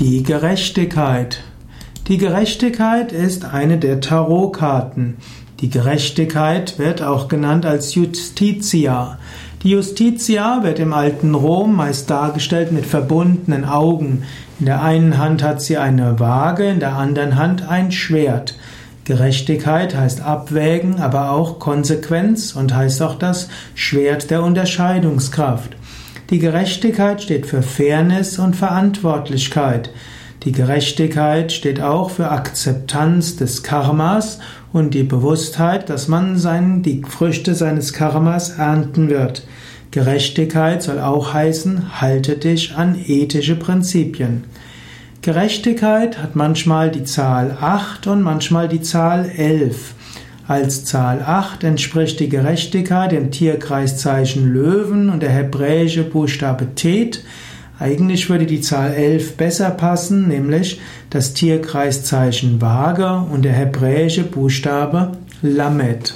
Die Gerechtigkeit. Die Gerechtigkeit ist eine der Tarotkarten. Die Gerechtigkeit wird auch genannt als Justitia. Die Justitia wird im alten Rom meist dargestellt mit verbundenen Augen. In der einen Hand hat sie eine Waage, in der anderen Hand ein Schwert. Gerechtigkeit heißt Abwägen, aber auch Konsequenz und heißt auch das Schwert der Unterscheidungskraft. Die Gerechtigkeit steht für Fairness und Verantwortlichkeit. Die Gerechtigkeit steht auch für Akzeptanz des Karmas und die Bewusstheit, dass man sein, die Früchte seines Karmas ernten wird. Gerechtigkeit soll auch heißen, halte dich an ethische Prinzipien. Gerechtigkeit hat manchmal die Zahl 8 und manchmal die Zahl 11. Als Zahl 8 entspricht die Gerechtigkeit dem Tierkreiszeichen Löwen und der hebräische Buchstabe Tet. Eigentlich würde die Zahl 11 besser passen, nämlich das Tierkreiszeichen Waage und der hebräische Buchstabe Lamed.